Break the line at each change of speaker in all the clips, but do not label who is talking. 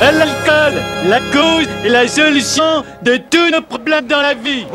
L'alcool, la cause et la solution de tous nos problèmes dans la vie.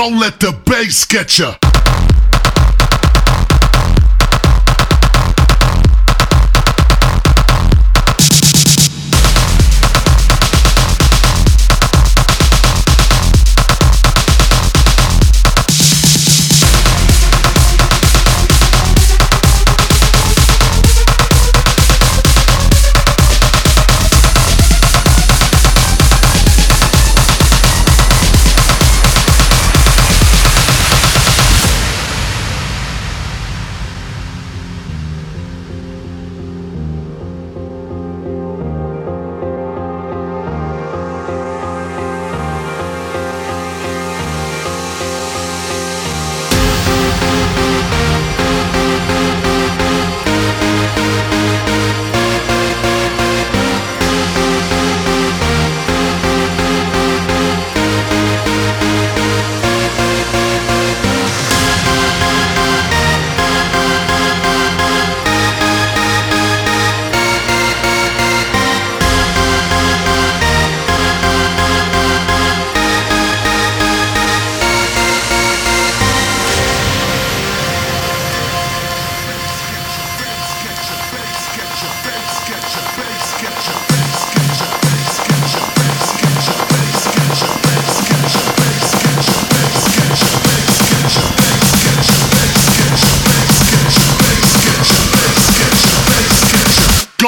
Don't let the bass get ya.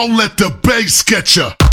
Don't let the bass get ya.